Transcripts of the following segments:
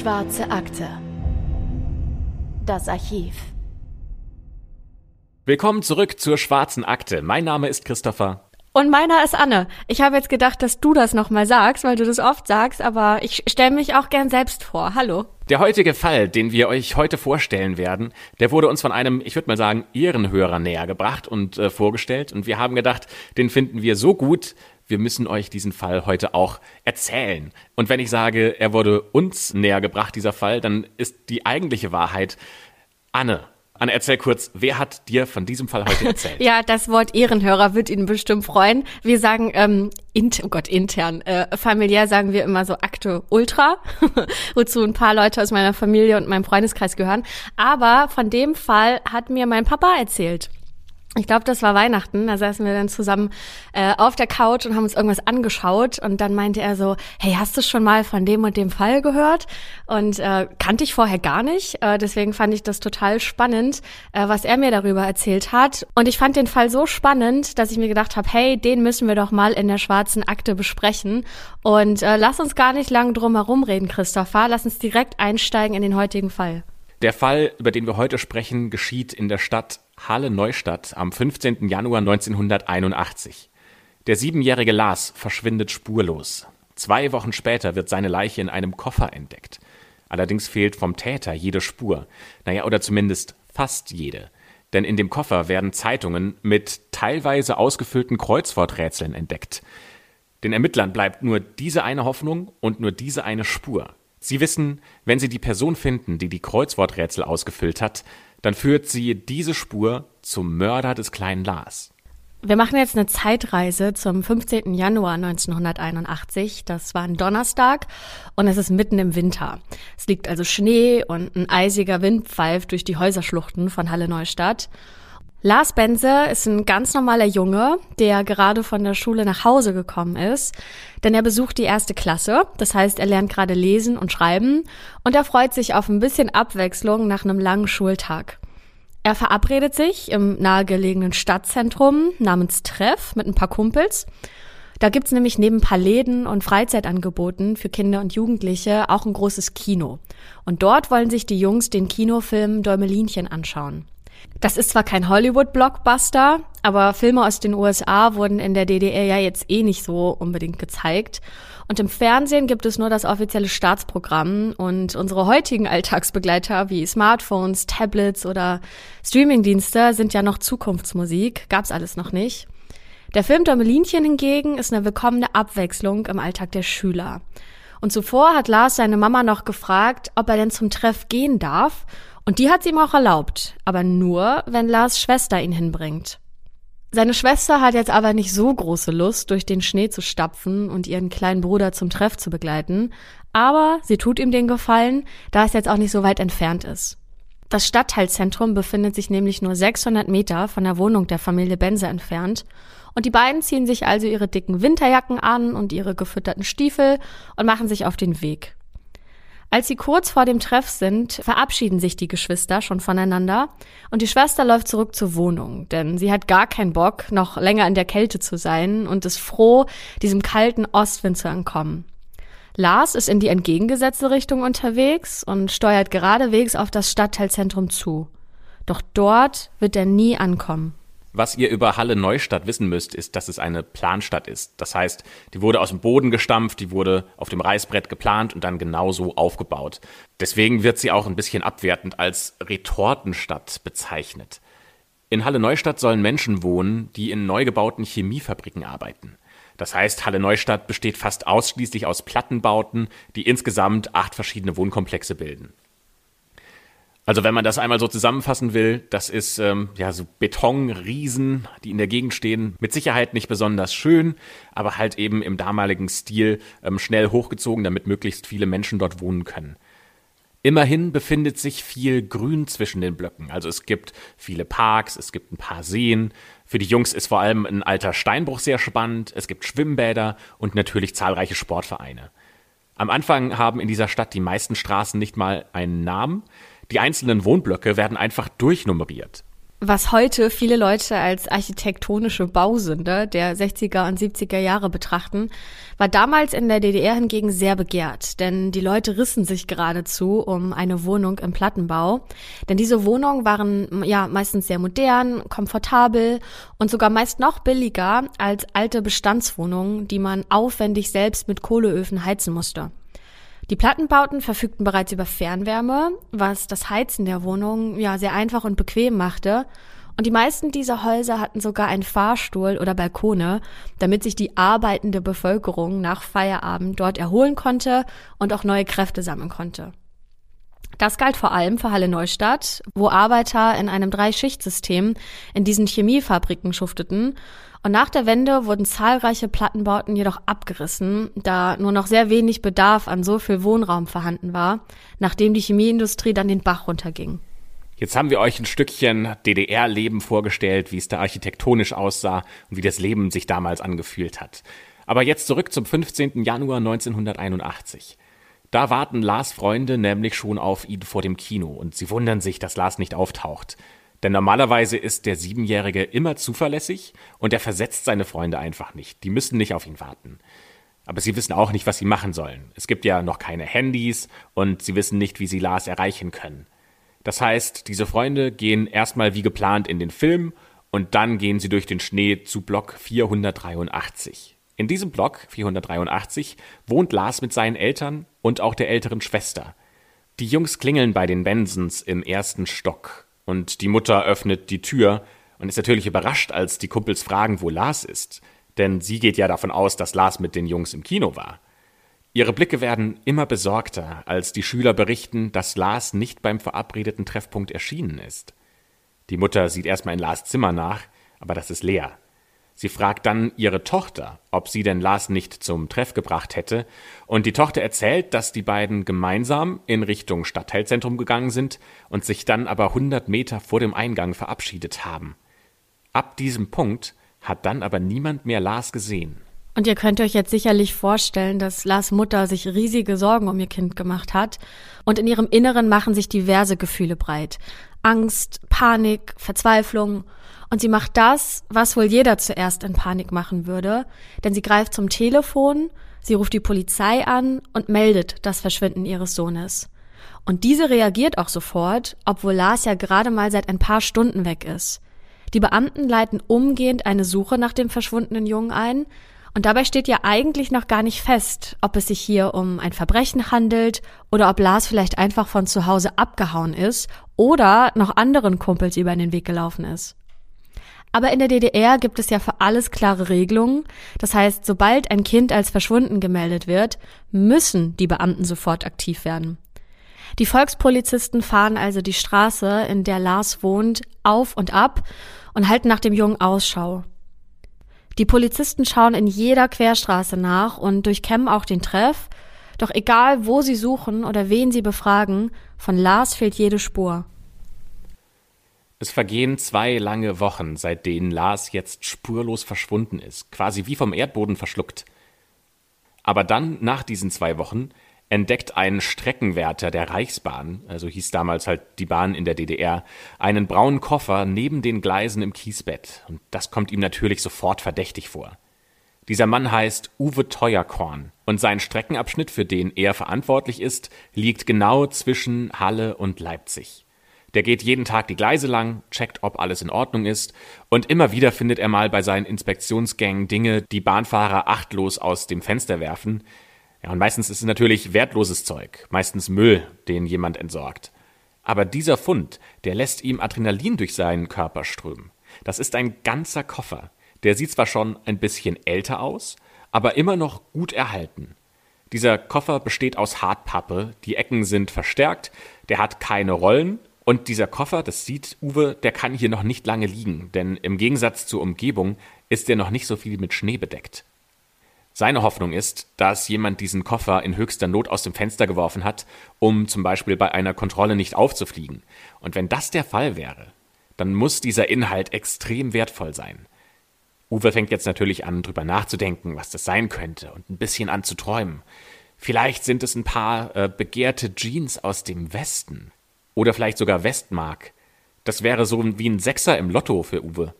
Schwarze Akte. Das Archiv. Willkommen zurück zur Schwarzen Akte. Mein Name ist Christopher. Und meiner ist Anne. Ich habe jetzt gedacht, dass du das nochmal sagst, weil du das oft sagst, aber ich stelle mich auch gern selbst vor. Hallo. Der heutige Fall, den wir euch heute vorstellen werden, der wurde uns von einem, ich würde mal sagen, Ehrenhörer näher gebracht und äh, vorgestellt. Und wir haben gedacht, den finden wir so gut, wir müssen euch diesen Fall heute auch erzählen. Und wenn ich sage, er wurde uns näher gebracht, dieser Fall, dann ist die eigentliche Wahrheit Anne. Anne, erzähl kurz, wer hat dir von diesem Fall heute erzählt? ja, das Wort Ehrenhörer wird Ihnen bestimmt freuen. Wir sagen, ähm, int oh Gott, intern, äh, familiär sagen wir immer so Akte Ultra, wozu ein paar Leute aus meiner Familie und meinem Freundeskreis gehören. Aber von dem Fall hat mir mein Papa erzählt ich glaube, das war Weihnachten. Da saßen wir dann zusammen äh, auf der Couch und haben uns irgendwas angeschaut. Und dann meinte er so, hey, hast du schon mal von dem und dem Fall gehört? Und äh, kannte ich vorher gar nicht. Äh, deswegen fand ich das total spannend, äh, was er mir darüber erzählt hat. Und ich fand den Fall so spannend, dass ich mir gedacht habe, hey, den müssen wir doch mal in der schwarzen Akte besprechen. Und äh, lass uns gar nicht lang drum herum reden, Christopher. Lass uns direkt einsteigen in den heutigen Fall. Der Fall, über den wir heute sprechen, geschieht in der Stadt Halle-Neustadt am 15. Januar 1981. Der siebenjährige Lars verschwindet spurlos. Zwei Wochen später wird seine Leiche in einem Koffer entdeckt. Allerdings fehlt vom Täter jede Spur. Naja, oder zumindest fast jede. Denn in dem Koffer werden Zeitungen mit teilweise ausgefüllten Kreuzworträtseln entdeckt. Den Ermittlern bleibt nur diese eine Hoffnung und nur diese eine Spur. Sie wissen, wenn sie die Person finden, die die Kreuzworträtsel ausgefüllt hat, dann führt sie diese Spur zum Mörder des kleinen Lars. Wir machen jetzt eine Zeitreise zum 15. Januar 1981. Das war ein Donnerstag und es ist mitten im Winter. Es liegt also Schnee und ein eisiger Wind pfeift durch die Häuserschluchten von Halle Neustadt. Lars Benze ist ein ganz normaler Junge, der gerade von der Schule nach Hause gekommen ist, denn er besucht die erste Klasse, das heißt, er lernt gerade lesen und schreiben und er freut sich auf ein bisschen Abwechslung nach einem langen Schultag. Er verabredet sich im nahegelegenen Stadtzentrum namens Treff mit ein paar Kumpels. Da gibt's nämlich neben ein paar Läden und Freizeitangeboten für Kinder und Jugendliche auch ein großes Kino. Und dort wollen sich die Jungs den Kinofilm Däumelinchen anschauen. Das ist zwar kein Hollywood-Blockbuster, aber Filme aus den USA wurden in der DDR ja jetzt eh nicht so unbedingt gezeigt. Und im Fernsehen gibt es nur das offizielle Staatsprogramm und unsere heutigen Alltagsbegleiter wie Smartphones, Tablets oder Streamingdienste sind ja noch Zukunftsmusik, gab's alles noch nicht. Der Film Däumelinchen hingegen ist eine willkommene Abwechslung im Alltag der Schüler. Und zuvor hat Lars seine Mama noch gefragt, ob er denn zum Treff gehen darf und die hat sie ihm auch erlaubt, aber nur, wenn Lars Schwester ihn hinbringt. Seine Schwester hat jetzt aber nicht so große Lust, durch den Schnee zu stapfen und ihren kleinen Bruder zum Treff zu begleiten, aber sie tut ihm den Gefallen, da es jetzt auch nicht so weit entfernt ist. Das Stadtteilzentrum befindet sich nämlich nur 600 Meter von der Wohnung der Familie Benze entfernt und die beiden ziehen sich also ihre dicken Winterjacken an und ihre gefütterten Stiefel und machen sich auf den Weg. Als sie kurz vor dem Treff sind, verabschieden sich die Geschwister schon voneinander und die Schwester läuft zurück zur Wohnung, denn sie hat gar keinen Bock, noch länger in der Kälte zu sein und ist froh, diesem kalten Ostwind zu entkommen. Lars ist in die entgegengesetzte Richtung unterwegs und steuert geradewegs auf das Stadtteilzentrum zu. Doch dort wird er nie ankommen. Was ihr über Halle Neustadt wissen müsst, ist, dass es eine Planstadt ist. Das heißt, die wurde aus dem Boden gestampft, die wurde auf dem Reißbrett geplant und dann genauso aufgebaut. Deswegen wird sie auch ein bisschen abwertend als Retortenstadt bezeichnet. In Halle Neustadt sollen Menschen wohnen, die in neu gebauten Chemiefabriken arbeiten. Das heißt, Halle Neustadt besteht fast ausschließlich aus Plattenbauten, die insgesamt acht verschiedene Wohnkomplexe bilden. Also wenn man das einmal so zusammenfassen will, das ist ähm, ja so Betonriesen, die in der Gegend stehen. Mit Sicherheit nicht besonders schön, aber halt eben im damaligen Stil ähm, schnell hochgezogen, damit möglichst viele Menschen dort wohnen können. Immerhin befindet sich viel Grün zwischen den Blöcken. Also es gibt viele Parks, es gibt ein paar Seen. Für die Jungs ist vor allem ein alter Steinbruch sehr spannend. Es gibt Schwimmbäder und natürlich zahlreiche Sportvereine. Am Anfang haben in dieser Stadt die meisten Straßen nicht mal einen Namen. Die einzelnen Wohnblöcke werden einfach durchnummeriert. was heute viele Leute als architektonische Bausünde der 60er und 70er Jahre betrachten, war damals in der DDR hingegen sehr begehrt, denn die Leute rissen sich geradezu um eine Wohnung im Plattenbau, denn diese Wohnungen waren ja meistens sehr modern, komfortabel und sogar meist noch billiger als alte Bestandswohnungen, die man aufwendig selbst mit Kohleöfen heizen musste. Die Plattenbauten verfügten bereits über Fernwärme, was das Heizen der Wohnung ja sehr einfach und bequem machte. Und die meisten dieser Häuser hatten sogar einen Fahrstuhl oder Balkone, damit sich die arbeitende Bevölkerung nach Feierabend dort erholen konnte und auch neue Kräfte sammeln konnte. Das galt vor allem für Halle Neustadt, wo Arbeiter in einem Dreischichtsystem in diesen Chemiefabriken schufteten und nach der Wende wurden zahlreiche Plattenbauten jedoch abgerissen, da nur noch sehr wenig Bedarf an so viel Wohnraum vorhanden war, nachdem die Chemieindustrie dann den Bach runterging. Jetzt haben wir euch ein Stückchen DDR-Leben vorgestellt, wie es da architektonisch aussah und wie das Leben sich damals angefühlt hat. Aber jetzt zurück zum 15. Januar 1981. Da warten Lars Freunde nämlich schon auf ihn vor dem Kino und sie wundern sich, dass Lars nicht auftaucht. Denn normalerweise ist der Siebenjährige immer zuverlässig und er versetzt seine Freunde einfach nicht. Die müssen nicht auf ihn warten. Aber sie wissen auch nicht, was sie machen sollen. Es gibt ja noch keine Handys und sie wissen nicht, wie sie Lars erreichen können. Das heißt, diese Freunde gehen erstmal wie geplant in den Film und dann gehen sie durch den Schnee zu Block 483. In diesem Block 483 wohnt Lars mit seinen Eltern und auch der älteren Schwester. Die Jungs klingeln bei den Bensons im ersten Stock und die Mutter öffnet die Tür und ist natürlich überrascht, als die Kumpels fragen, wo Lars ist. Denn sie geht ja davon aus, dass Lars mit den Jungs im Kino war. Ihre Blicke werden immer besorgter, als die Schüler berichten, dass Lars nicht beim verabredeten Treffpunkt erschienen ist. Die Mutter sieht erstmal in Lars Zimmer nach, aber das ist leer. Sie fragt dann ihre Tochter, ob sie denn Lars nicht zum Treff gebracht hätte, und die Tochter erzählt, dass die beiden gemeinsam in Richtung Stadtteilzentrum gegangen sind und sich dann aber hundert Meter vor dem Eingang verabschiedet haben. Ab diesem Punkt hat dann aber niemand mehr Lars gesehen. Und ihr könnt euch jetzt sicherlich vorstellen, dass Lars Mutter sich riesige Sorgen um ihr Kind gemacht hat. Und in ihrem Inneren machen sich diverse Gefühle breit. Angst, Panik, Verzweiflung und sie macht das, was wohl jeder zuerst in Panik machen würde, denn sie greift zum Telefon, sie ruft die Polizei an und meldet das Verschwinden ihres Sohnes. Und diese reagiert auch sofort, obwohl Lars ja gerade mal seit ein paar Stunden weg ist. Die Beamten leiten umgehend eine Suche nach dem verschwundenen Jungen ein, und dabei steht ja eigentlich noch gar nicht fest, ob es sich hier um ein Verbrechen handelt oder ob Lars vielleicht einfach von zu Hause abgehauen ist oder noch anderen Kumpels über den Weg gelaufen ist. Aber in der DDR gibt es ja für alles klare Regelungen. Das heißt, sobald ein Kind als verschwunden gemeldet wird, müssen die Beamten sofort aktiv werden. Die Volkspolizisten fahren also die Straße, in der Lars wohnt, auf und ab und halten nach dem Jungen Ausschau. Die Polizisten schauen in jeder Querstraße nach und durchkämmen auch den Treff. Doch egal, wo sie suchen oder wen sie befragen, von Lars fehlt jede Spur. Es vergehen zwei lange Wochen, seit denen Lars jetzt spurlos verschwunden ist, quasi wie vom Erdboden verschluckt. Aber dann, nach diesen zwei Wochen, entdeckt ein Streckenwärter der Reichsbahn, also hieß damals halt die Bahn in der DDR, einen braunen Koffer neben den Gleisen im Kiesbett. Und das kommt ihm natürlich sofort verdächtig vor. Dieser Mann heißt Uwe Teuerkorn und sein Streckenabschnitt, für den er verantwortlich ist, liegt genau zwischen Halle und Leipzig. Der geht jeden Tag die Gleise lang, checkt, ob alles in Ordnung ist und immer wieder findet er mal bei seinen Inspektionsgängen Dinge, die Bahnfahrer achtlos aus dem Fenster werfen. Ja, und meistens ist es natürlich wertloses Zeug, meistens Müll, den jemand entsorgt. Aber dieser Fund, der lässt ihm Adrenalin durch seinen Körper strömen. Das ist ein ganzer Koffer. Der sieht zwar schon ein bisschen älter aus, aber immer noch gut erhalten. Dieser Koffer besteht aus Hartpappe, die Ecken sind verstärkt, der hat keine Rollen und dieser Koffer, das sieht Uwe, der kann hier noch nicht lange liegen, denn im Gegensatz zur Umgebung ist er noch nicht so viel mit Schnee bedeckt. Seine Hoffnung ist, dass jemand diesen Koffer in höchster Not aus dem Fenster geworfen hat, um zum Beispiel bei einer Kontrolle nicht aufzufliegen. Und wenn das der Fall wäre, dann muss dieser Inhalt extrem wertvoll sein. Uwe fängt jetzt natürlich an, drüber nachzudenken, was das sein könnte und ein bisschen an zu träumen. Vielleicht sind es ein paar äh, begehrte Jeans aus dem Westen oder vielleicht sogar Westmark. Das wäre so wie ein Sechser im Lotto für Uwe.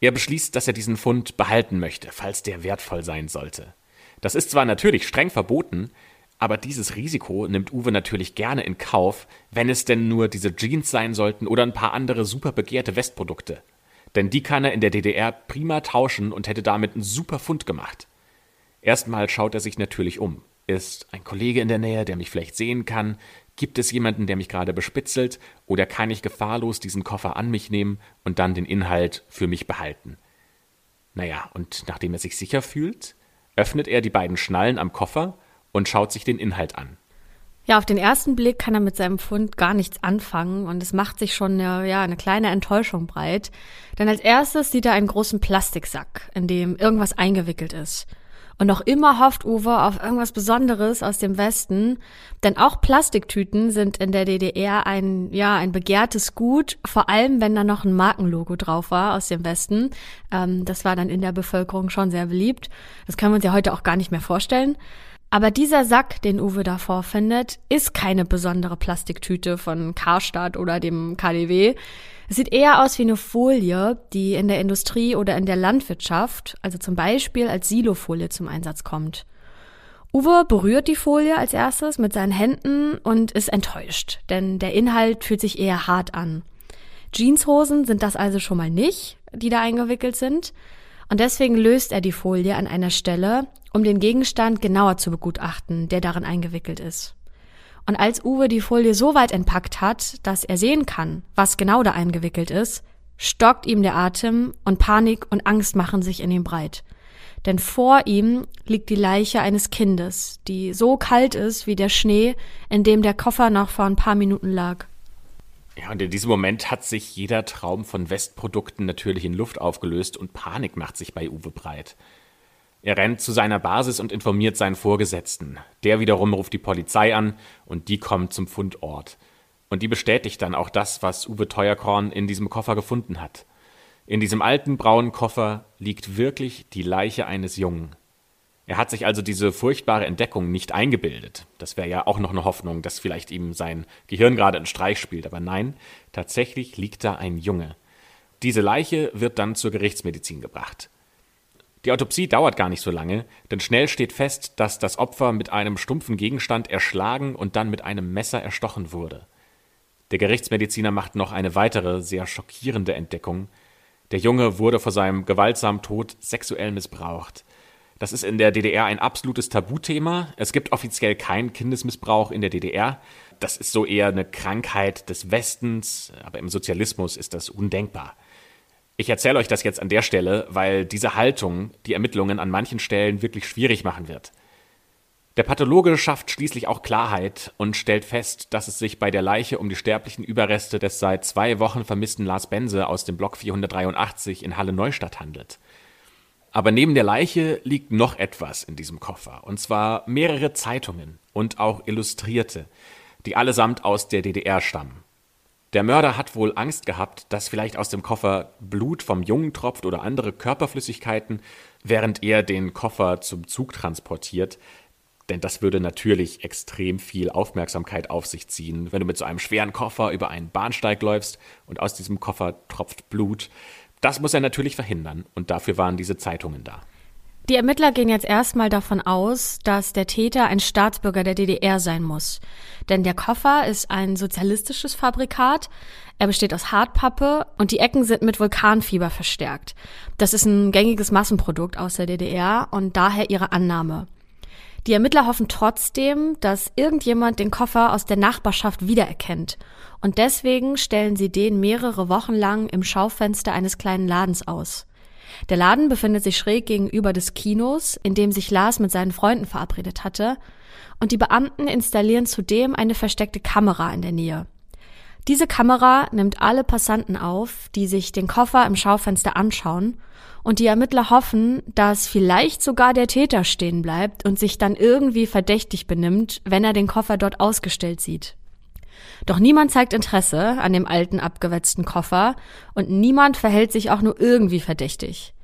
Er beschließt, dass er diesen Fund behalten möchte, falls der wertvoll sein sollte. Das ist zwar natürlich streng verboten, aber dieses Risiko nimmt Uwe natürlich gerne in Kauf, wenn es denn nur diese Jeans sein sollten oder ein paar andere super begehrte Westprodukte. Denn die kann er in der DDR prima tauschen und hätte damit einen super Fund gemacht. Erstmal schaut er sich natürlich um. Ist ein Kollege in der Nähe, der mich vielleicht sehen kann? Gibt es jemanden, der mich gerade bespitzelt? Oder kann ich gefahrlos diesen Koffer an mich nehmen und dann den Inhalt für mich behalten? Naja, und nachdem er sich sicher fühlt, öffnet er die beiden Schnallen am Koffer und schaut sich den Inhalt an. Ja, auf den ersten Blick kann er mit seinem Fund gar nichts anfangen und es macht sich schon eine, ja, eine kleine Enttäuschung breit. Denn als erstes sieht er einen großen Plastiksack, in dem irgendwas eingewickelt ist. Und noch immer hofft Uwe auf irgendwas Besonderes aus dem Westen, denn auch Plastiktüten sind in der DDR ein, ja, ein begehrtes Gut, vor allem wenn da noch ein Markenlogo drauf war aus dem Westen. Ähm, das war dann in der Bevölkerung schon sehr beliebt. Das können wir uns ja heute auch gar nicht mehr vorstellen. Aber dieser Sack, den Uwe da vorfindet, ist keine besondere Plastiktüte von Karstadt oder dem KDW. Es sieht eher aus wie eine Folie, die in der Industrie oder in der Landwirtschaft, also zum Beispiel als Silofolie zum Einsatz kommt. Uwe berührt die Folie als erstes mit seinen Händen und ist enttäuscht, denn der Inhalt fühlt sich eher hart an. Jeanshosen sind das also schon mal nicht, die da eingewickelt sind. Und deswegen löst er die Folie an einer Stelle, um den Gegenstand genauer zu begutachten, der darin eingewickelt ist. Und als Uwe die Folie so weit entpackt hat, dass er sehen kann, was genau da eingewickelt ist, stockt ihm der Atem und Panik und Angst machen sich in ihm breit. Denn vor ihm liegt die Leiche eines Kindes, die so kalt ist wie der Schnee, in dem der Koffer noch vor ein paar Minuten lag. Ja, und in diesem Moment hat sich jeder Traum von Westprodukten natürlich in Luft aufgelöst und Panik macht sich bei Uwe breit. Er rennt zu seiner Basis und informiert seinen Vorgesetzten. Der wiederum ruft die Polizei an und die kommt zum Fundort. Und die bestätigt dann auch das, was Uwe Teuerkorn in diesem Koffer gefunden hat. In diesem alten braunen Koffer liegt wirklich die Leiche eines Jungen. Er hat sich also diese furchtbare Entdeckung nicht eingebildet. Das wäre ja auch noch eine Hoffnung, dass vielleicht ihm sein Gehirn gerade einen Streich spielt. Aber nein, tatsächlich liegt da ein Junge. Diese Leiche wird dann zur Gerichtsmedizin gebracht. Die Autopsie dauert gar nicht so lange, denn schnell steht fest, dass das Opfer mit einem stumpfen Gegenstand erschlagen und dann mit einem Messer erstochen wurde. Der Gerichtsmediziner macht noch eine weitere, sehr schockierende Entdeckung. Der Junge wurde vor seinem gewaltsamen Tod sexuell missbraucht. Das ist in der DDR ein absolutes Tabuthema. Es gibt offiziell keinen Kindesmissbrauch in der DDR. Das ist so eher eine Krankheit des Westens, aber im Sozialismus ist das undenkbar. Ich erzähle euch das jetzt an der Stelle, weil diese Haltung die Ermittlungen an manchen Stellen wirklich schwierig machen wird. Der Pathologe schafft schließlich auch Klarheit und stellt fest, dass es sich bei der Leiche um die sterblichen Überreste des seit zwei Wochen vermissten Lars Bense aus dem Block 483 in Halle Neustadt handelt. Aber neben der Leiche liegt noch etwas in diesem Koffer, und zwar mehrere Zeitungen und auch Illustrierte, die allesamt aus der DDR stammen. Der Mörder hat wohl Angst gehabt, dass vielleicht aus dem Koffer Blut vom Jungen tropft oder andere Körperflüssigkeiten, während er den Koffer zum Zug transportiert. Denn das würde natürlich extrem viel Aufmerksamkeit auf sich ziehen, wenn du mit so einem schweren Koffer über einen Bahnsteig läufst und aus diesem Koffer tropft Blut. Das muss er natürlich verhindern und dafür waren diese Zeitungen da. Die Ermittler gehen jetzt erstmal davon aus, dass der Täter ein Staatsbürger der DDR sein muss. Denn der Koffer ist ein sozialistisches Fabrikat, er besteht aus Hartpappe und die Ecken sind mit Vulkanfieber verstärkt. Das ist ein gängiges Massenprodukt aus der DDR und daher ihre Annahme. Die Ermittler hoffen trotzdem, dass irgendjemand den Koffer aus der Nachbarschaft wiedererkennt. Und deswegen stellen sie den mehrere Wochen lang im Schaufenster eines kleinen Ladens aus. Der Laden befindet sich schräg gegenüber des Kinos, in dem sich Lars mit seinen Freunden verabredet hatte, und die Beamten installieren zudem eine versteckte Kamera in der Nähe. Diese Kamera nimmt alle Passanten auf, die sich den Koffer im Schaufenster anschauen, und die Ermittler hoffen, dass vielleicht sogar der Täter stehen bleibt und sich dann irgendwie verdächtig benimmt, wenn er den Koffer dort ausgestellt sieht. Doch niemand zeigt Interesse an dem alten abgewetzten Koffer und niemand verhält sich auch nur irgendwie verdächtig.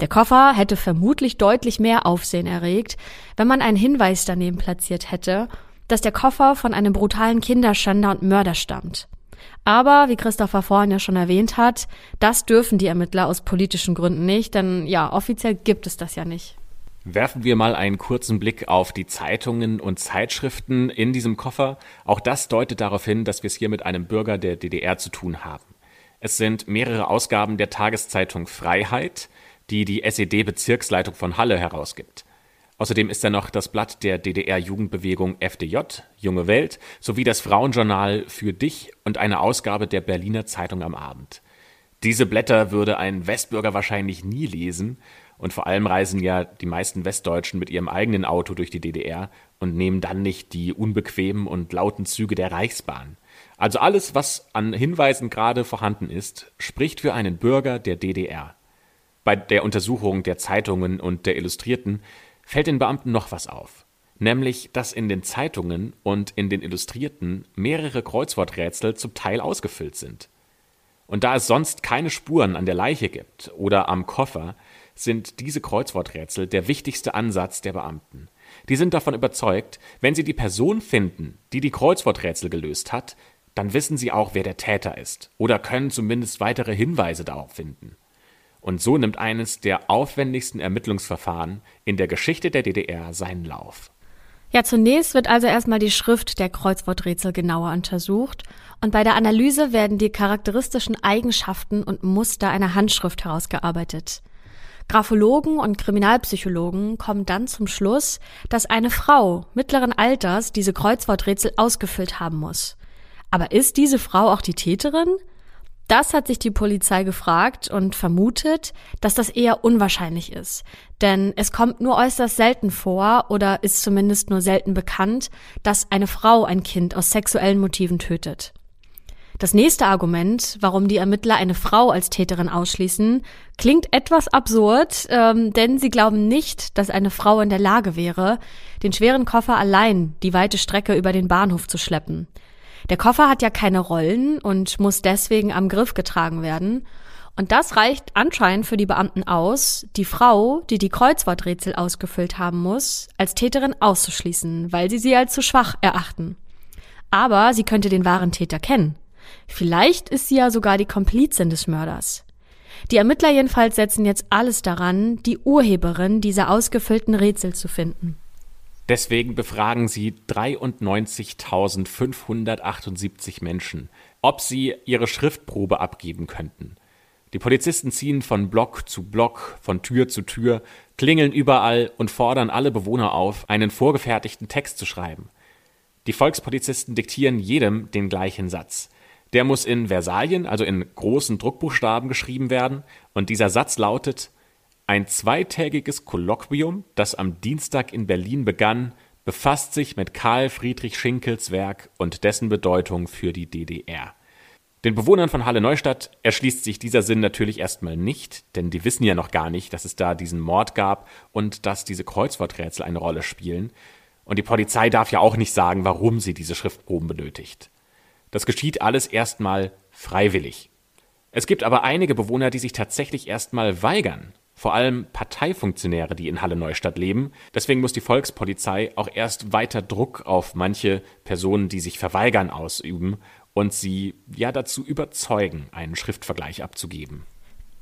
Der Koffer hätte vermutlich deutlich mehr Aufsehen erregt, wenn man einen Hinweis daneben platziert hätte, dass der Koffer von einem brutalen Kinderschänder und Mörder stammt. Aber, wie Christopher vorhin ja schon erwähnt hat, das dürfen die Ermittler aus politischen Gründen nicht, denn ja, offiziell gibt es das ja nicht. Werfen wir mal einen kurzen Blick auf die Zeitungen und Zeitschriften in diesem Koffer. Auch das deutet darauf hin, dass wir es hier mit einem Bürger der DDR zu tun haben. Es sind mehrere Ausgaben der Tageszeitung Freiheit, die die SED-Bezirksleitung von Halle herausgibt. Außerdem ist da noch das Blatt der DDR-Jugendbewegung FDJ, Junge Welt, sowie das Frauenjournal Für dich und eine Ausgabe der Berliner Zeitung am Abend. Diese Blätter würde ein Westbürger wahrscheinlich nie lesen, und vor allem reisen ja die meisten Westdeutschen mit ihrem eigenen Auto durch die DDR und nehmen dann nicht die unbequemen und lauten Züge der Reichsbahn. Also alles, was an Hinweisen gerade vorhanden ist, spricht für einen Bürger der DDR. Bei der Untersuchung der Zeitungen und der Illustrierten fällt den Beamten noch was auf. Nämlich, dass in den Zeitungen und in den Illustrierten mehrere Kreuzworträtsel zum Teil ausgefüllt sind. Und da es sonst keine Spuren an der Leiche gibt oder am Koffer, sind diese Kreuzworträtsel der wichtigste Ansatz der Beamten. Die sind davon überzeugt, wenn sie die Person finden, die die Kreuzworträtsel gelöst hat, dann wissen sie auch, wer der Täter ist oder können zumindest weitere Hinweise darauf finden. Und so nimmt eines der aufwendigsten Ermittlungsverfahren in der Geschichte der DDR seinen Lauf. Ja, zunächst wird also erstmal die Schrift der Kreuzworträtsel genauer untersucht und bei der Analyse werden die charakteristischen Eigenschaften und Muster einer Handschrift herausgearbeitet. Graphologen und Kriminalpsychologen kommen dann zum Schluss, dass eine Frau mittleren Alters diese Kreuzworträtsel ausgefüllt haben muss. Aber ist diese Frau auch die Täterin? Das hat sich die Polizei gefragt und vermutet, dass das eher unwahrscheinlich ist. Denn es kommt nur äußerst selten vor oder ist zumindest nur selten bekannt, dass eine Frau ein Kind aus sexuellen Motiven tötet. Das nächste Argument, warum die Ermittler eine Frau als Täterin ausschließen, klingt etwas absurd, ähm, denn sie glauben nicht, dass eine Frau in der Lage wäre, den schweren Koffer allein die weite Strecke über den Bahnhof zu schleppen. Der Koffer hat ja keine Rollen und muss deswegen am Griff getragen werden. Und das reicht anscheinend für die Beamten aus, die Frau, die die Kreuzworträtsel ausgefüllt haben muss, als Täterin auszuschließen, weil sie sie als zu schwach erachten. Aber sie könnte den wahren Täter kennen. Vielleicht ist sie ja sogar die Komplizin des Mörders. Die Ermittler jedenfalls setzen jetzt alles daran, die Urheberin dieser ausgefüllten Rätsel zu finden. Deswegen befragen sie 93.578 Menschen, ob sie ihre Schriftprobe abgeben könnten. Die Polizisten ziehen von Block zu Block, von Tür zu Tür, klingeln überall und fordern alle Bewohner auf, einen vorgefertigten Text zu schreiben. Die Volkspolizisten diktieren jedem den gleichen Satz. Der muss in Versalien, also in großen Druckbuchstaben geschrieben werden, und dieser Satz lautet ein zweitägiges Kolloquium, das am Dienstag in Berlin begann, befasst sich mit Karl Friedrich Schinkels Werk und dessen Bedeutung für die DDR. Den Bewohnern von Halle Neustadt erschließt sich dieser Sinn natürlich erstmal nicht, denn die wissen ja noch gar nicht, dass es da diesen Mord gab und dass diese Kreuzworträtsel eine Rolle spielen. Und die Polizei darf ja auch nicht sagen, warum sie diese Schriftproben benötigt. Das geschieht alles erstmal freiwillig. Es gibt aber einige Bewohner, die sich tatsächlich erstmal weigern, vor allem Parteifunktionäre, die in Halle Neustadt leben. Deswegen muss die Volkspolizei auch erst weiter Druck auf manche Personen, die sich verweigern, ausüben und sie ja dazu überzeugen, einen Schriftvergleich abzugeben.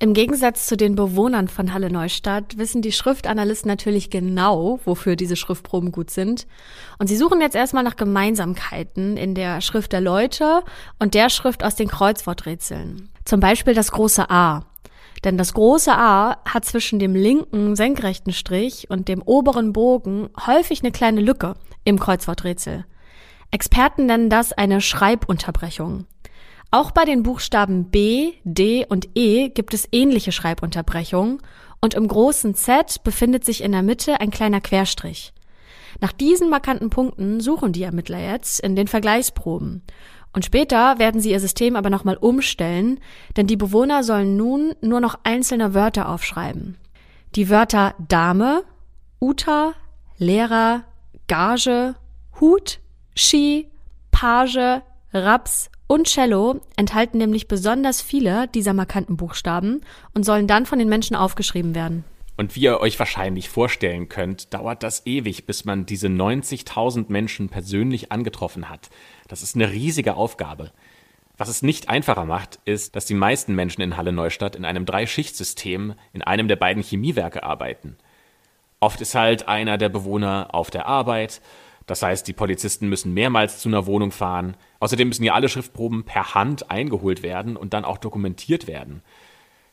Im Gegensatz zu den Bewohnern von Halle Neustadt wissen die Schriftanalysten natürlich genau, wofür diese Schriftproben gut sind. Und sie suchen jetzt erstmal nach Gemeinsamkeiten in der Schrift der Leute und der Schrift aus den Kreuzworträtseln. Zum Beispiel das große A. Denn das große A hat zwischen dem linken senkrechten Strich und dem oberen Bogen häufig eine kleine Lücke im Kreuzworträtsel. Experten nennen das eine Schreibunterbrechung. Auch bei den Buchstaben B, D und E gibt es ähnliche Schreibunterbrechungen und im großen Z befindet sich in der Mitte ein kleiner Querstrich. Nach diesen markanten Punkten suchen die Ermittler jetzt in den Vergleichsproben und später werden sie ihr System aber nochmal umstellen, denn die Bewohner sollen nun nur noch einzelne Wörter aufschreiben. Die Wörter Dame, Uta, Lehrer, Gage, Hut, Ski, Page, Raps und Cello enthalten nämlich besonders viele dieser markanten Buchstaben und sollen dann von den Menschen aufgeschrieben werden. Und wie ihr euch wahrscheinlich vorstellen könnt, dauert das ewig, bis man diese 90.000 Menschen persönlich angetroffen hat. Das ist eine riesige Aufgabe. Was es nicht einfacher macht, ist, dass die meisten Menschen in Halle Neustadt in einem Dreischichtsystem in einem der beiden Chemiewerke arbeiten. Oft ist halt einer der Bewohner auf der Arbeit, das heißt, die Polizisten müssen mehrmals zu einer Wohnung fahren. Außerdem müssen ja alle Schriftproben per Hand eingeholt werden und dann auch dokumentiert werden.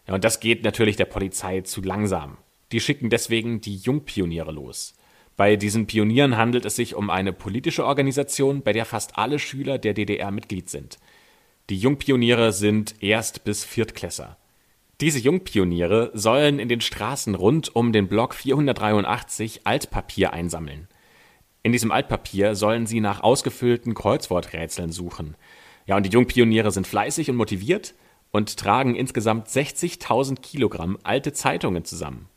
Ja, und das geht natürlich der Polizei zu langsam. Die schicken deswegen die Jungpioniere los. Bei diesen Pionieren handelt es sich um eine politische Organisation, bei der fast alle Schüler der DDR Mitglied sind. Die Jungpioniere sind Erst- bis Viertklässer. Diese Jungpioniere sollen in den Straßen rund um den Block 483 Altpapier einsammeln. In diesem Altpapier sollen sie nach ausgefüllten Kreuzworträtseln suchen. Ja, und die Jungpioniere sind fleißig und motiviert und tragen insgesamt 60.000 Kilogramm alte Zeitungen zusammen.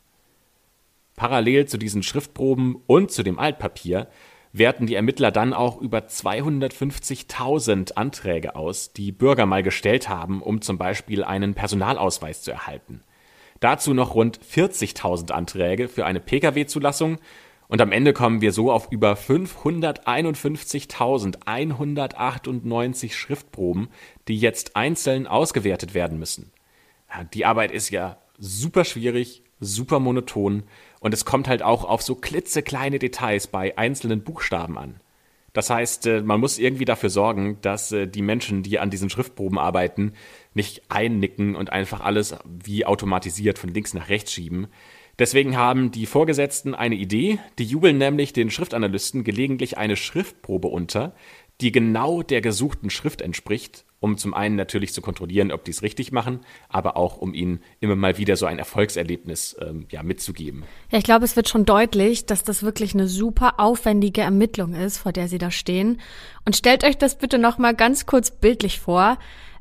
Parallel zu diesen Schriftproben und zu dem Altpapier werten die Ermittler dann auch über 250.000 Anträge aus, die Bürger mal gestellt haben, um zum Beispiel einen Personalausweis zu erhalten. Dazu noch rund 40.000 Anträge für eine Pkw-Zulassung und am Ende kommen wir so auf über 551.198 Schriftproben, die jetzt einzeln ausgewertet werden müssen. Die Arbeit ist ja super schwierig, super monoton und es kommt halt auch auf so klitzekleine Details bei einzelnen Buchstaben an. Das heißt, äh, man muss irgendwie dafür sorgen, dass äh, die Menschen, die an diesen Schriftproben arbeiten, nicht einnicken und einfach alles wie automatisiert von links nach rechts schieben. Deswegen haben die Vorgesetzten eine Idee, die jubeln nämlich den Schriftanalysten gelegentlich eine Schriftprobe unter, die genau der gesuchten Schrift entspricht, um zum einen natürlich zu kontrollieren, ob die es richtig machen, aber auch um ihnen immer mal wieder so ein Erfolgserlebnis ähm, ja, mitzugeben. Ja, ich glaube, es wird schon deutlich, dass das wirklich eine super aufwendige Ermittlung ist, vor der Sie da stehen. Und stellt euch das bitte noch mal ganz kurz bildlich vor.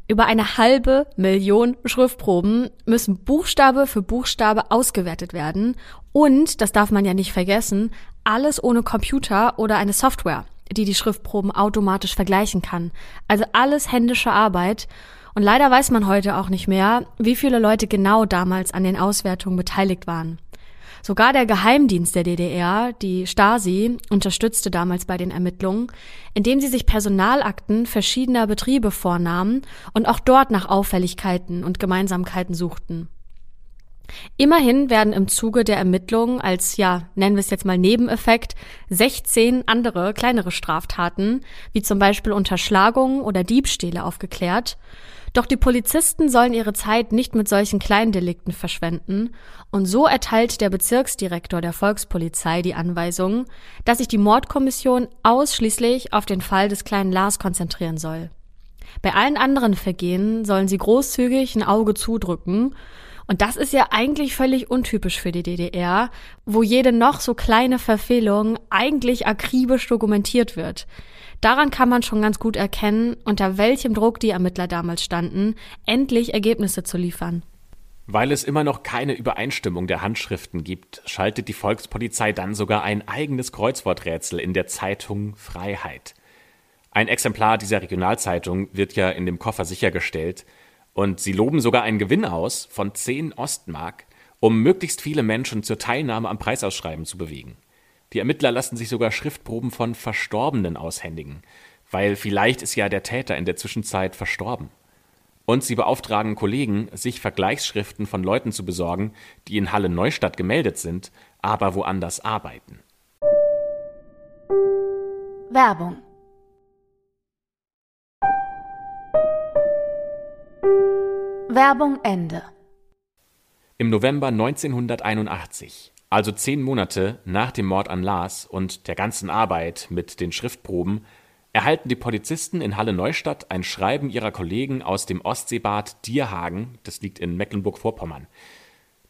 Über eine halbe Million Schriftproben müssen Buchstabe für Buchstabe ausgewertet werden. Und, das darf man ja nicht vergessen, alles ohne Computer oder eine Software, die die Schriftproben automatisch vergleichen kann. Also alles händische Arbeit. Und leider weiß man heute auch nicht mehr, wie viele Leute genau damals an den Auswertungen beteiligt waren. Sogar der Geheimdienst der DDR, die Stasi, unterstützte damals bei den Ermittlungen, indem sie sich Personalakten verschiedener Betriebe vornahmen und auch dort nach Auffälligkeiten und Gemeinsamkeiten suchten. Immerhin werden im Zuge der Ermittlungen als, ja, nennen wir es jetzt mal Nebeneffekt, 16 andere kleinere Straftaten, wie zum Beispiel Unterschlagungen oder Diebstähle aufgeklärt doch die Polizisten sollen ihre Zeit nicht mit solchen Kleindelikten verschwenden, und so erteilt der Bezirksdirektor der Volkspolizei die Anweisung, dass sich die Mordkommission ausschließlich auf den Fall des kleinen Lars konzentrieren soll. Bei allen anderen Vergehen sollen sie großzügig ein Auge zudrücken, und das ist ja eigentlich völlig untypisch für die DDR, wo jede noch so kleine Verfehlung eigentlich akribisch dokumentiert wird. Daran kann man schon ganz gut erkennen, unter welchem Druck die Ermittler damals standen, endlich Ergebnisse zu liefern. Weil es immer noch keine Übereinstimmung der Handschriften gibt, schaltet die Volkspolizei dann sogar ein eigenes Kreuzworträtsel in der Zeitung Freiheit. Ein Exemplar dieser Regionalzeitung wird ja in dem Koffer sichergestellt und sie loben sogar einen Gewinn aus von 10 Ostmark, um möglichst viele Menschen zur Teilnahme am Preisausschreiben zu bewegen. Die Ermittler lassen sich sogar Schriftproben von Verstorbenen aushändigen, weil vielleicht ist ja der Täter in der Zwischenzeit verstorben. Und sie beauftragen Kollegen, sich Vergleichsschriften von Leuten zu besorgen, die in Halle Neustadt gemeldet sind, aber woanders arbeiten. Werbung Werbung Ende. Im November 1981 also zehn Monate nach dem Mord an Lars und der ganzen Arbeit mit den Schriftproben erhalten die Polizisten in Halle Neustadt ein Schreiben ihrer Kollegen aus dem Ostseebad Dierhagen, das liegt in Mecklenburg-Vorpommern.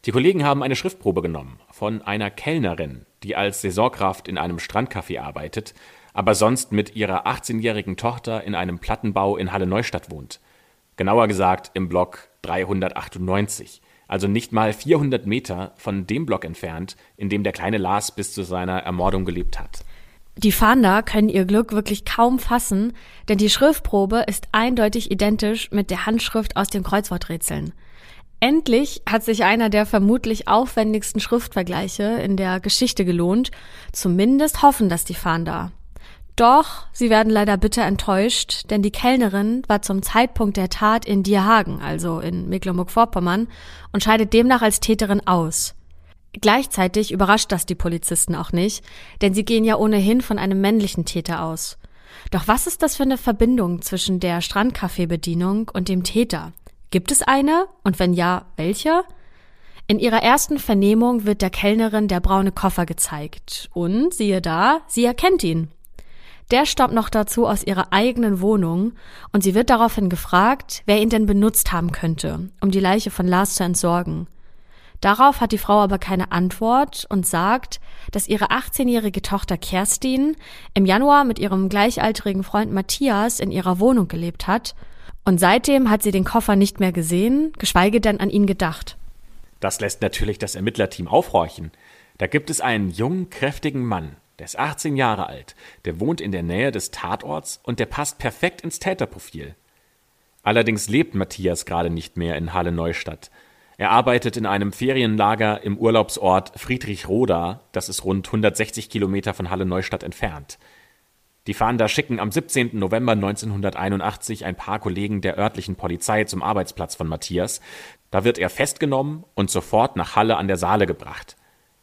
Die Kollegen haben eine Schriftprobe genommen von einer Kellnerin, die als Saisonkraft in einem Strandcafé arbeitet, aber sonst mit ihrer 18-jährigen Tochter in einem Plattenbau in Halle Neustadt wohnt. Genauer gesagt im Block 398 also nicht mal 400 Meter von dem Block entfernt, in dem der kleine Lars bis zu seiner Ermordung gelebt hat. Die Fahnder können ihr Glück wirklich kaum fassen, denn die Schriftprobe ist eindeutig identisch mit der Handschrift aus den Kreuzworträtseln. Endlich hat sich einer der vermutlich aufwendigsten Schriftvergleiche in der Geschichte gelohnt. Zumindest hoffen das die Fahnder. Doch sie werden leider bitter enttäuscht, denn die Kellnerin war zum Zeitpunkt der Tat in Dierhagen, also in Mecklenburg-Vorpommern, und scheidet demnach als Täterin aus. Gleichzeitig überrascht das die Polizisten auch nicht, denn sie gehen ja ohnehin von einem männlichen Täter aus. Doch was ist das für eine Verbindung zwischen der Strandcafé-Bedienung und dem Täter? Gibt es eine? Und wenn ja, welche? In ihrer ersten Vernehmung wird der Kellnerin der braune Koffer gezeigt. Und siehe da, sie erkennt ihn. Der stammt noch dazu aus ihrer eigenen Wohnung und sie wird daraufhin gefragt, wer ihn denn benutzt haben könnte, um die Leiche von Lars zu entsorgen. Darauf hat die Frau aber keine Antwort und sagt, dass ihre 18-jährige Tochter Kerstin im Januar mit ihrem gleichaltrigen Freund Matthias in ihrer Wohnung gelebt hat und seitdem hat sie den Koffer nicht mehr gesehen, geschweige denn an ihn gedacht. Das lässt natürlich das Ermittlerteam aufhorchen. Da gibt es einen jungen, kräftigen Mann, der ist 18 Jahre alt, der wohnt in der Nähe des Tatorts und der passt perfekt ins Täterprofil. Allerdings lebt Matthias gerade nicht mehr in Halle Neustadt. Er arbeitet in einem Ferienlager im Urlaubsort Friedrichroda, das ist rund 160 Kilometer von Halle Neustadt entfernt. Die Fahnder schicken am 17. November 1981 ein paar Kollegen der örtlichen Polizei zum Arbeitsplatz von Matthias. Da wird er festgenommen und sofort nach Halle an der Saale gebracht.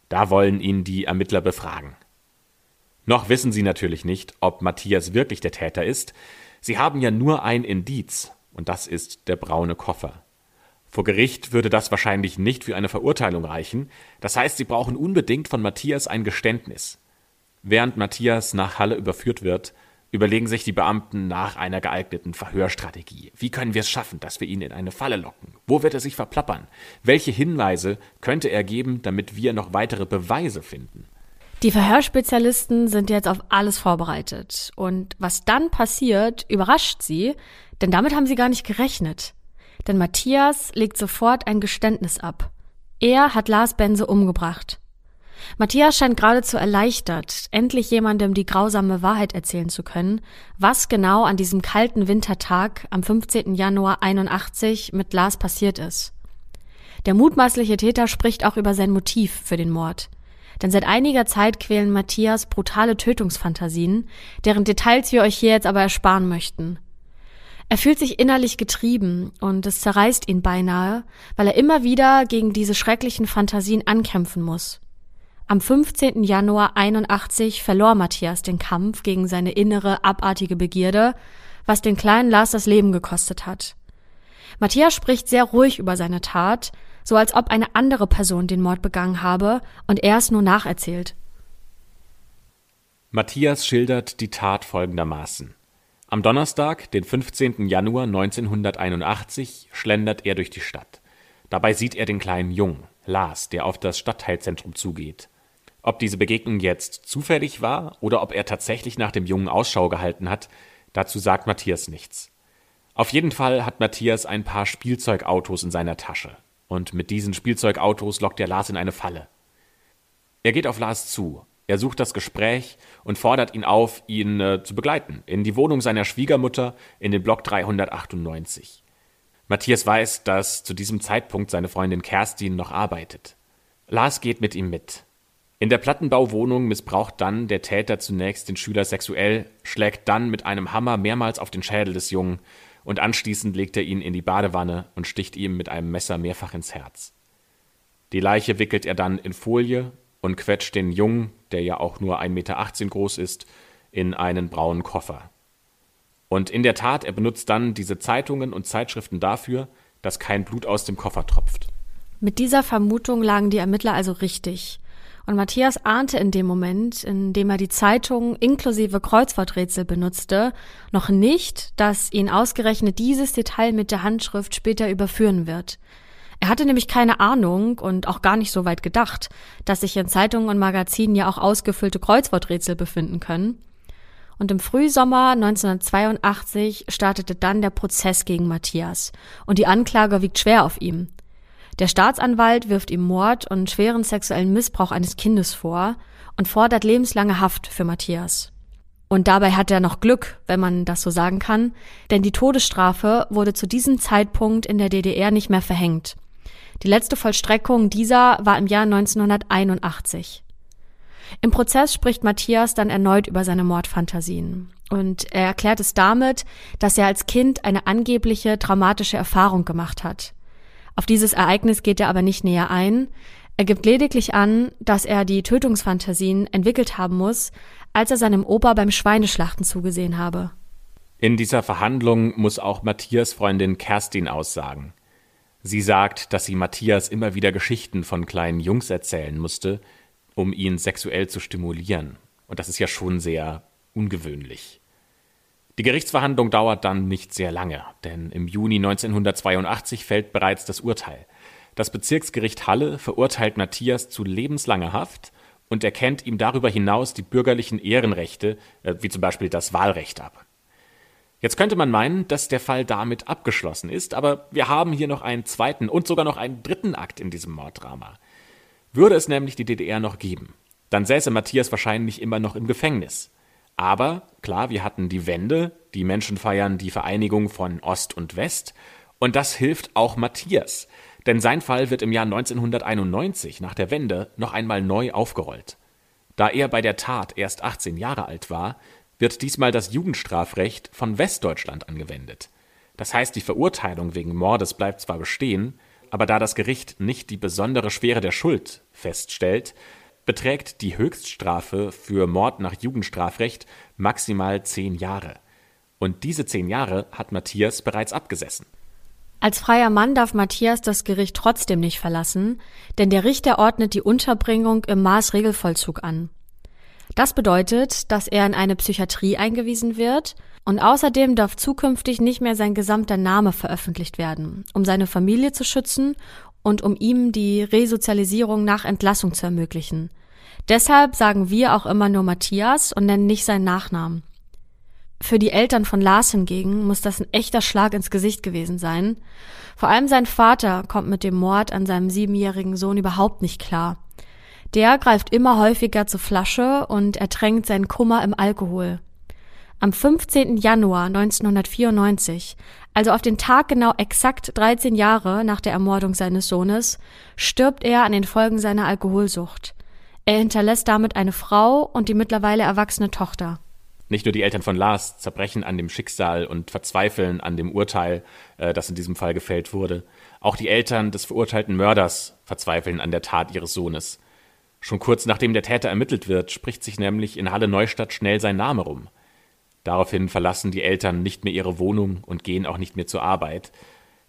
Da wollen ihn die Ermittler befragen. Noch wissen sie natürlich nicht, ob Matthias wirklich der Täter ist. Sie haben ja nur ein Indiz, und das ist der braune Koffer. Vor Gericht würde das wahrscheinlich nicht für eine Verurteilung reichen. Das heißt, sie brauchen unbedingt von Matthias ein Geständnis. Während Matthias nach Halle überführt wird, überlegen sich die Beamten nach einer geeigneten Verhörstrategie. Wie können wir es schaffen, dass wir ihn in eine Falle locken? Wo wird er sich verplappern? Welche Hinweise könnte er geben, damit wir noch weitere Beweise finden? Die Verhörspezialisten sind jetzt auf alles vorbereitet. Und was dann passiert, überrascht sie, denn damit haben sie gar nicht gerechnet. Denn Matthias legt sofort ein Geständnis ab. Er hat Lars Bense umgebracht. Matthias scheint geradezu erleichtert, endlich jemandem die grausame Wahrheit erzählen zu können, was genau an diesem kalten Wintertag am 15. Januar 81 mit Lars passiert ist. Der mutmaßliche Täter spricht auch über sein Motiv für den Mord. Denn seit einiger Zeit quälen Matthias brutale Tötungsfantasien, deren Details wir euch hier jetzt aber ersparen möchten. Er fühlt sich innerlich getrieben und es zerreißt ihn beinahe, weil er immer wieder gegen diese schrecklichen Fantasien ankämpfen muss. Am 15. Januar 81 verlor Matthias den Kampf gegen seine innere, abartige Begierde, was den kleinen Lars das Leben gekostet hat. Matthias spricht sehr ruhig über seine Tat, so als ob eine andere Person den Mord begangen habe und er es nur nacherzählt. Matthias schildert die Tat folgendermaßen. Am Donnerstag, den 15. Januar 1981, schlendert er durch die Stadt. Dabei sieht er den kleinen Jungen, Lars, der auf das Stadtteilzentrum zugeht. Ob diese Begegnung jetzt zufällig war oder ob er tatsächlich nach dem Jungen Ausschau gehalten hat, dazu sagt Matthias nichts. Auf jeden Fall hat Matthias ein paar Spielzeugautos in seiner Tasche. Und mit diesen Spielzeugautos lockt er Lars in eine Falle. Er geht auf Lars zu, er sucht das Gespräch und fordert ihn auf, ihn äh, zu begleiten, in die Wohnung seiner Schwiegermutter in den Block 398. Matthias weiß, dass zu diesem Zeitpunkt seine Freundin Kerstin noch arbeitet. Lars geht mit ihm mit. In der Plattenbauwohnung missbraucht dann der Täter zunächst den Schüler sexuell, schlägt dann mit einem Hammer mehrmals auf den Schädel des Jungen und anschließend legt er ihn in die Badewanne und sticht ihm mit einem Messer mehrfach ins Herz. Die Leiche wickelt er dann in Folie und quetscht den Jungen, der ja auch nur 1,18 Meter groß ist, in einen braunen Koffer. Und in der Tat, er benutzt dann diese Zeitungen und Zeitschriften dafür, dass kein Blut aus dem Koffer tropft. Mit dieser Vermutung lagen die Ermittler also richtig. Und Matthias ahnte in dem Moment, in dem er die Zeitung inklusive Kreuzworträtsel benutzte, noch nicht, dass ihn ausgerechnet dieses Detail mit der Handschrift später überführen wird. Er hatte nämlich keine Ahnung und auch gar nicht so weit gedacht, dass sich in Zeitungen und Magazinen ja auch ausgefüllte Kreuzworträtsel befinden können. Und im Frühsommer 1982 startete dann der Prozess gegen Matthias und die Anklage wiegt schwer auf ihm. Der Staatsanwalt wirft ihm Mord und schweren sexuellen Missbrauch eines Kindes vor und fordert lebenslange Haft für Matthias. Und dabei hat er noch Glück, wenn man das so sagen kann, denn die Todesstrafe wurde zu diesem Zeitpunkt in der DDR nicht mehr verhängt. Die letzte Vollstreckung dieser war im Jahr 1981. Im Prozess spricht Matthias dann erneut über seine Mordfantasien. Und er erklärt es damit, dass er als Kind eine angebliche traumatische Erfahrung gemacht hat. Auf dieses Ereignis geht er aber nicht näher ein. Er gibt lediglich an, dass er die Tötungsfantasien entwickelt haben muss, als er seinem Opa beim Schweineschlachten zugesehen habe. In dieser Verhandlung muss auch Matthias Freundin Kerstin aussagen. Sie sagt, dass sie Matthias immer wieder Geschichten von kleinen Jungs erzählen musste, um ihn sexuell zu stimulieren. Und das ist ja schon sehr ungewöhnlich. Die Gerichtsverhandlung dauert dann nicht sehr lange, denn im Juni 1982 fällt bereits das Urteil. Das Bezirksgericht Halle verurteilt Matthias zu lebenslanger Haft und erkennt ihm darüber hinaus die bürgerlichen Ehrenrechte, äh, wie zum Beispiel das Wahlrecht ab. Jetzt könnte man meinen, dass der Fall damit abgeschlossen ist, aber wir haben hier noch einen zweiten und sogar noch einen dritten Akt in diesem Morddrama. Würde es nämlich die DDR noch geben, dann säße Matthias wahrscheinlich immer noch im Gefängnis. Aber klar, wir hatten die Wende, die Menschen feiern die Vereinigung von Ost und West, und das hilft auch Matthias, denn sein Fall wird im Jahr 1991 nach der Wende noch einmal neu aufgerollt. Da er bei der Tat erst 18 Jahre alt war, wird diesmal das Jugendstrafrecht von Westdeutschland angewendet. Das heißt, die Verurteilung wegen Mordes bleibt zwar bestehen, aber da das Gericht nicht die besondere Schwere der Schuld feststellt, beträgt die Höchststrafe für Mord nach Jugendstrafrecht maximal zehn Jahre. Und diese zehn Jahre hat Matthias bereits abgesessen. Als freier Mann darf Matthias das Gericht trotzdem nicht verlassen, denn der Richter ordnet die Unterbringung im Maßregelvollzug an. Das bedeutet, dass er in eine Psychiatrie eingewiesen wird und außerdem darf zukünftig nicht mehr sein gesamter Name veröffentlicht werden, um seine Familie zu schützen und um ihm die Resozialisierung nach Entlassung zu ermöglichen. Deshalb sagen wir auch immer nur Matthias und nennen nicht seinen Nachnamen. Für die Eltern von Lars hingegen muss das ein echter Schlag ins Gesicht gewesen sein. Vor allem sein Vater kommt mit dem Mord an seinem siebenjährigen Sohn überhaupt nicht klar. Der greift immer häufiger zur Flasche und ertränkt seinen Kummer im Alkohol. Am 15. Januar 1994, also auf den Tag genau exakt 13 Jahre nach der Ermordung seines Sohnes, stirbt er an den Folgen seiner Alkoholsucht. Er hinterlässt damit eine Frau und die mittlerweile erwachsene Tochter. Nicht nur die Eltern von Lars zerbrechen an dem Schicksal und verzweifeln an dem Urteil, äh, das in diesem Fall gefällt wurde. Auch die Eltern des verurteilten Mörders verzweifeln an der Tat ihres Sohnes. Schon kurz nachdem der Täter ermittelt wird, spricht sich nämlich in Halle Neustadt schnell sein Name rum. Daraufhin verlassen die Eltern nicht mehr ihre Wohnung und gehen auch nicht mehr zur Arbeit.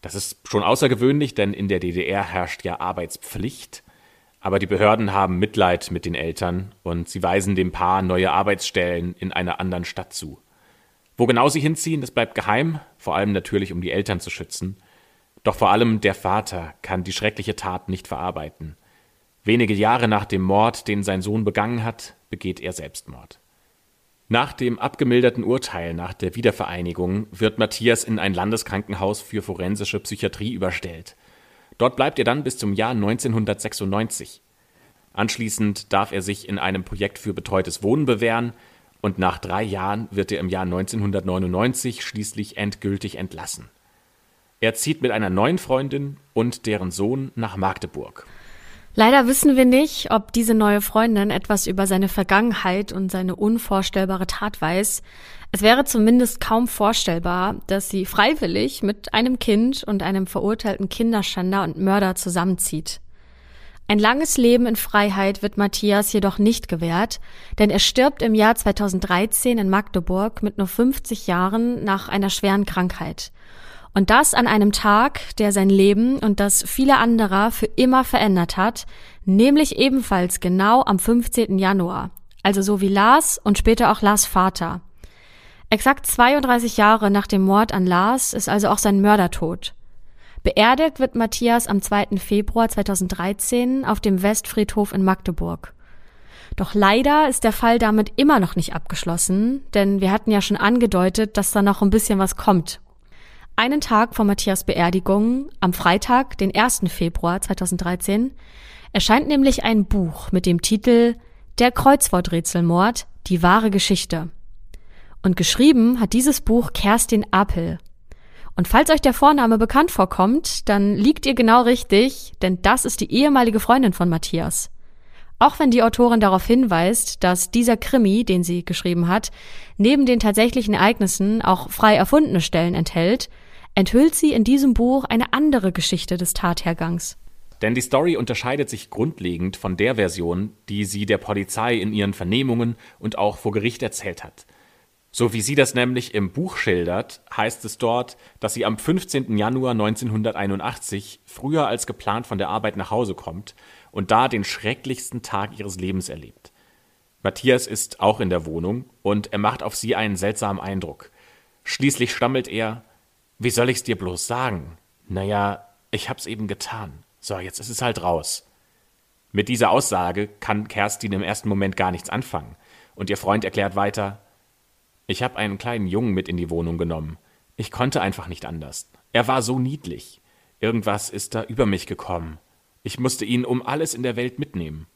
Das ist schon außergewöhnlich, denn in der DDR herrscht ja Arbeitspflicht. Aber die Behörden haben Mitleid mit den Eltern und sie weisen dem Paar neue Arbeitsstellen in einer anderen Stadt zu. Wo genau sie hinziehen, das bleibt geheim, vor allem natürlich, um die Eltern zu schützen. Doch vor allem der Vater kann die schreckliche Tat nicht verarbeiten. Wenige Jahre nach dem Mord, den sein Sohn begangen hat, begeht er Selbstmord. Nach dem abgemilderten Urteil nach der Wiedervereinigung wird Matthias in ein Landeskrankenhaus für forensische Psychiatrie überstellt. Dort bleibt er dann bis zum Jahr 1996. Anschließend darf er sich in einem Projekt für betreutes Wohnen bewähren und nach drei Jahren wird er im Jahr 1999 schließlich endgültig entlassen. Er zieht mit einer neuen Freundin und deren Sohn nach Magdeburg. Leider wissen wir nicht, ob diese neue Freundin etwas über seine Vergangenheit und seine unvorstellbare Tat weiß. Es wäre zumindest kaum vorstellbar, dass sie freiwillig mit einem Kind und einem verurteilten Kinderschänder und Mörder zusammenzieht. Ein langes Leben in Freiheit wird Matthias jedoch nicht gewährt, denn er stirbt im Jahr 2013 in Magdeburg mit nur 50 Jahren nach einer schweren Krankheit. Und das an einem Tag, der sein Leben und das viele anderer für immer verändert hat, nämlich ebenfalls genau am 15. Januar. Also so wie Lars und später auch Lars Vater. Exakt 32 Jahre nach dem Mord an Lars ist also auch sein Mörder tot. Beerdigt wird Matthias am 2. Februar 2013 auf dem Westfriedhof in Magdeburg. Doch leider ist der Fall damit immer noch nicht abgeschlossen, denn wir hatten ja schon angedeutet, dass da noch ein bisschen was kommt einen Tag vor Matthias Beerdigung, am Freitag, den 1. Februar 2013, erscheint nämlich ein Buch mit dem Titel Der Kreuzworträtselmord, die wahre Geschichte. Und geschrieben hat dieses Buch Kerstin Apel. Und falls euch der Vorname bekannt vorkommt, dann liegt ihr genau richtig, denn das ist die ehemalige Freundin von Matthias. Auch wenn die Autorin darauf hinweist, dass dieser Krimi, den sie geschrieben hat, neben den tatsächlichen Ereignissen auch frei erfundene Stellen enthält, enthüllt sie in diesem Buch eine andere Geschichte des Tathergangs. Denn die Story unterscheidet sich grundlegend von der Version, die sie der Polizei in ihren Vernehmungen und auch vor Gericht erzählt hat. So wie sie das nämlich im Buch schildert, heißt es dort, dass sie am 15. Januar 1981 früher als geplant von der Arbeit nach Hause kommt und da den schrecklichsten Tag ihres Lebens erlebt. Matthias ist auch in der Wohnung und er macht auf sie einen seltsamen Eindruck. Schließlich stammelt er, wie soll ich's dir bloß sagen? Naja, ich hab's eben getan. So, jetzt ist es halt raus. Mit dieser Aussage kann Kerstin im ersten Moment gar nichts anfangen. Und ihr Freund erklärt weiter, ich habe einen kleinen Jungen mit in die Wohnung genommen. Ich konnte einfach nicht anders. Er war so niedlich. Irgendwas ist da über mich gekommen. Ich musste ihn um alles in der Welt mitnehmen.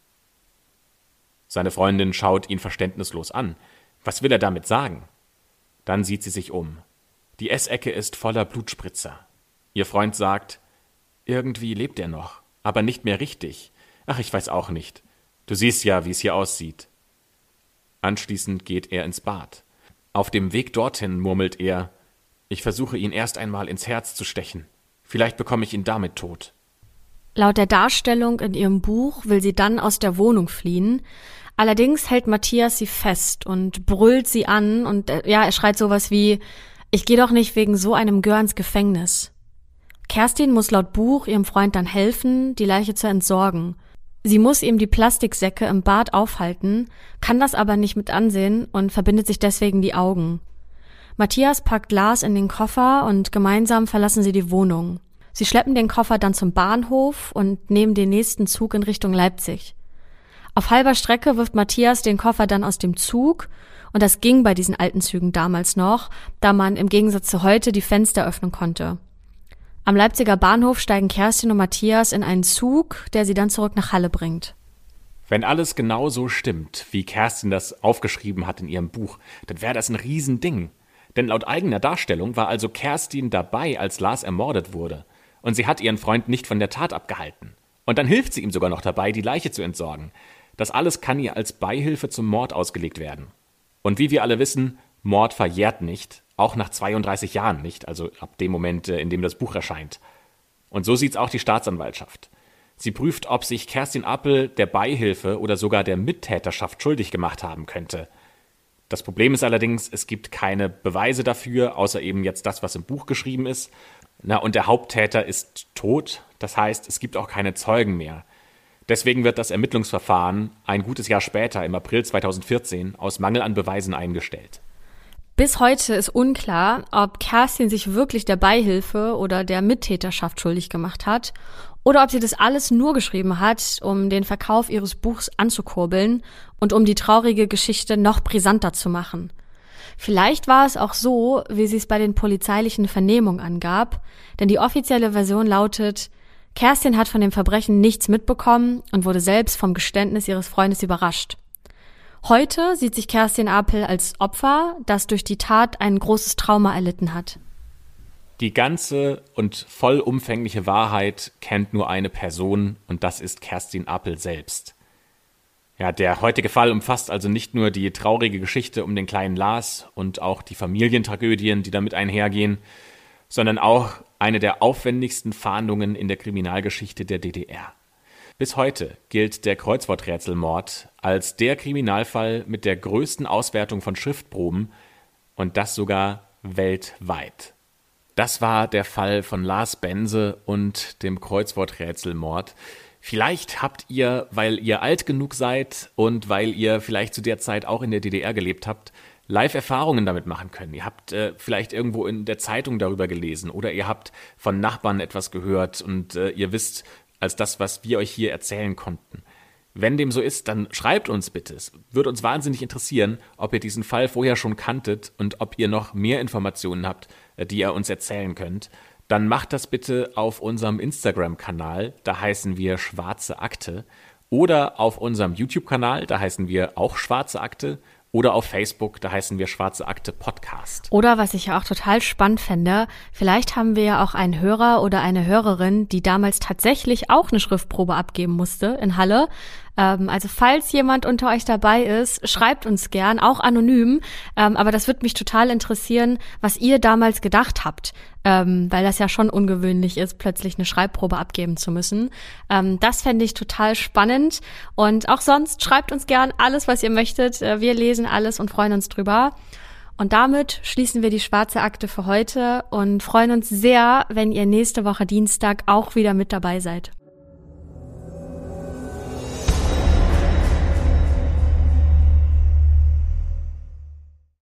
Seine Freundin schaut ihn verständnislos an. Was will er damit sagen? Dann sieht sie sich um. Die Essecke ist voller Blutspritzer. Ihr Freund sagt, irgendwie lebt er noch, aber nicht mehr richtig. Ach, ich weiß auch nicht. Du siehst ja, wie es hier aussieht. Anschließend geht er ins Bad. Auf dem Weg dorthin murmelt er, ich versuche ihn erst einmal ins Herz zu stechen. Vielleicht bekomme ich ihn damit tot. Laut der Darstellung in ihrem Buch will sie dann aus der Wohnung fliehen. Allerdings hält Matthias sie fest und brüllt sie an und äh, ja, er schreit sowas wie Ich gehe doch nicht wegen so einem Gör ins Gefängnis. Kerstin muss laut Buch ihrem Freund dann helfen, die Leiche zu entsorgen. Sie muss ihm die Plastiksäcke im Bad aufhalten, kann das aber nicht mit ansehen und verbindet sich deswegen die Augen. Matthias packt Lars in den Koffer und gemeinsam verlassen sie die Wohnung. Sie schleppen den Koffer dann zum Bahnhof und nehmen den nächsten Zug in Richtung Leipzig. Auf halber Strecke wirft Matthias den Koffer dann aus dem Zug und das ging bei diesen alten Zügen damals noch, da man im Gegensatz zu heute die Fenster öffnen konnte. Am Leipziger Bahnhof steigen Kerstin und Matthias in einen Zug, der sie dann zurück nach Halle bringt. Wenn alles genau so stimmt, wie Kerstin das aufgeschrieben hat in ihrem Buch, dann wäre das ein Riesending. Denn laut eigener Darstellung war also Kerstin dabei, als Lars ermordet wurde. Und sie hat ihren Freund nicht von der Tat abgehalten. Und dann hilft sie ihm sogar noch dabei, die Leiche zu entsorgen. Das alles kann ihr als Beihilfe zum Mord ausgelegt werden. Und wie wir alle wissen, Mord verjährt nicht, auch nach 32 Jahren nicht, also ab dem Moment, äh, in dem das Buch erscheint. Und so sieht's auch die Staatsanwaltschaft. Sie prüft, ob sich Kerstin Appel der Beihilfe oder sogar der Mittäterschaft schuldig gemacht haben könnte. Das Problem ist allerdings, es gibt keine Beweise dafür, außer eben jetzt das, was im Buch geschrieben ist. Na, und der Haupttäter ist tot, das heißt, es gibt auch keine Zeugen mehr. Deswegen wird das Ermittlungsverfahren ein gutes Jahr später, im April 2014, aus Mangel an Beweisen eingestellt. Bis heute ist unklar, ob Kerstin sich wirklich der Beihilfe oder der Mittäterschaft schuldig gemacht hat oder ob sie das alles nur geschrieben hat, um den Verkauf ihres Buchs anzukurbeln und um die traurige Geschichte noch brisanter zu machen. Vielleicht war es auch so, wie sie es bei den polizeilichen Vernehmungen angab, denn die offizielle Version lautet, Kerstin hat von dem Verbrechen nichts mitbekommen und wurde selbst vom Geständnis ihres Freundes überrascht. Heute sieht sich Kerstin Apel als Opfer, das durch die Tat ein großes Trauma erlitten hat. Die ganze und vollumfängliche Wahrheit kennt nur eine Person und das ist Kerstin Apel selbst. Ja, der heutige Fall umfasst also nicht nur die traurige Geschichte um den kleinen Lars und auch die Familientragödien, die damit einhergehen, sondern auch eine der aufwendigsten Fahndungen in der Kriminalgeschichte der DDR. Bis heute gilt der Kreuzworträtselmord als der Kriminalfall mit der größten Auswertung von Schriftproben und das sogar weltweit. Das war der Fall von Lars Bense und dem Kreuzworträtselmord. Vielleicht habt ihr, weil ihr alt genug seid und weil ihr vielleicht zu der Zeit auch in der DDR gelebt habt, Live-Erfahrungen damit machen können. Ihr habt äh, vielleicht irgendwo in der Zeitung darüber gelesen oder ihr habt von Nachbarn etwas gehört und äh, ihr wisst, als das, was wir euch hier erzählen konnten. Wenn dem so ist, dann schreibt uns bitte. Es würde uns wahnsinnig interessieren, ob ihr diesen Fall vorher schon kanntet und ob ihr noch mehr Informationen habt, äh, die ihr uns erzählen könnt. Dann macht das bitte auf unserem Instagram-Kanal, da heißen wir Schwarze Akte, oder auf unserem YouTube-Kanal, da heißen wir auch Schwarze Akte oder auf Facebook, da heißen wir Schwarze Akte Podcast. Oder was ich ja auch total spannend fände, vielleicht haben wir ja auch einen Hörer oder eine Hörerin, die damals tatsächlich auch eine Schriftprobe abgeben musste in Halle. Ähm, also falls jemand unter euch dabei ist, schreibt uns gern, auch anonym. Ähm, aber das würde mich total interessieren, was ihr damals gedacht habt, ähm, weil das ja schon ungewöhnlich ist, plötzlich eine Schreibprobe abgeben zu müssen. Ähm, das fände ich total spannend. Und auch sonst schreibt uns gern alles, was ihr möchtet. Äh, wir lesen alles und freuen uns drüber. Und damit schließen wir die schwarze Akte für heute und freuen uns sehr, wenn ihr nächste Woche Dienstag auch wieder mit dabei seid.